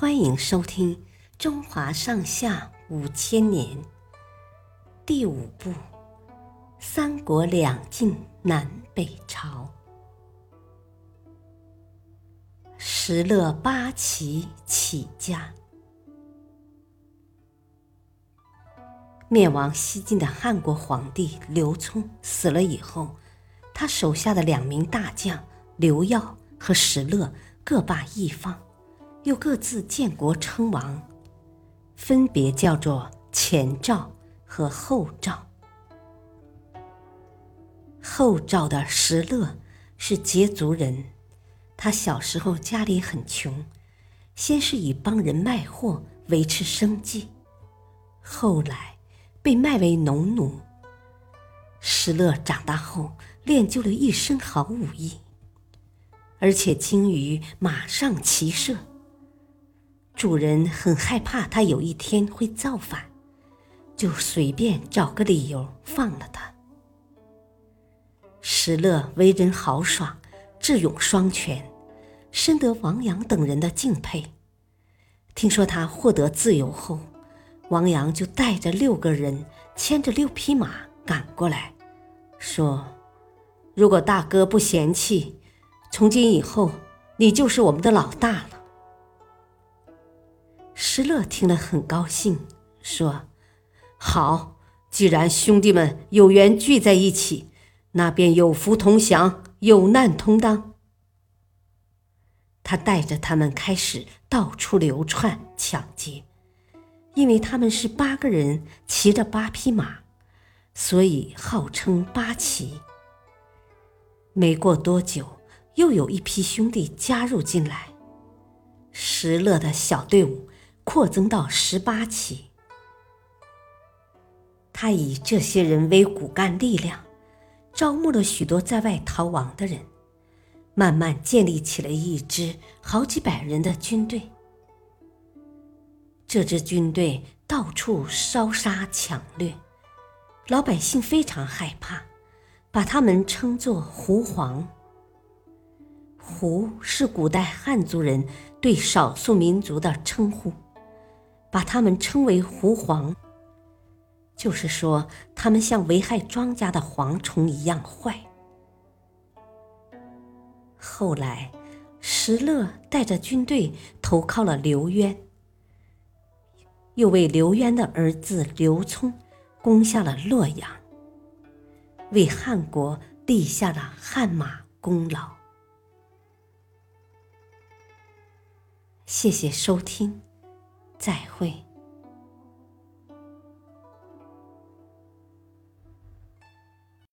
欢迎收听《中华上下五千年》第五部《三国两晋南北朝》。石勒八旗起家，灭亡西晋的汉国皇帝刘聪死了以后，他手下的两名大将刘耀和石勒各霸一方。又各自建国称王，分别叫做前赵和后赵。后赵的石勒是羯族人，他小时候家里很穷，先是以帮人卖货维持生计，后来被卖为农奴。石勒长大后练就了一身好武艺，而且精于马上骑射。主人很害怕他有一天会造反，就随便找个理由放了他。石勒为人豪爽，智勇双全，深得王阳等人的敬佩。听说他获得自由后，王阳就带着六个人，牵着六匹马赶过来，说：“如果大哥不嫌弃，从今以后你就是我们的老大了。”石勒听了很高兴，说：“好，既然兄弟们有缘聚在一起，那便有福同享，有难同当。”他带着他们开始到处流窜抢劫，因为他们是八个人骑着八匹马，所以号称八骑。没过多久，又有一批兄弟加入进来，石勒的小队伍。扩增到十八起，他以这些人为骨干力量，招募了许多在外逃亡的人，慢慢建立起了一支好几百人的军队。这支军队到处烧杀抢掠，老百姓非常害怕，把他们称作“胡黄”。胡是古代汉族人对少数民族的称呼。把他们称为“狐黄”，就是说他们像危害庄稼的蝗虫一样坏。后来，石勒带着军队投靠了刘渊，又为刘渊的儿子刘聪攻下了洛阳，为汉国立下了汗马功劳。谢谢收听。再会。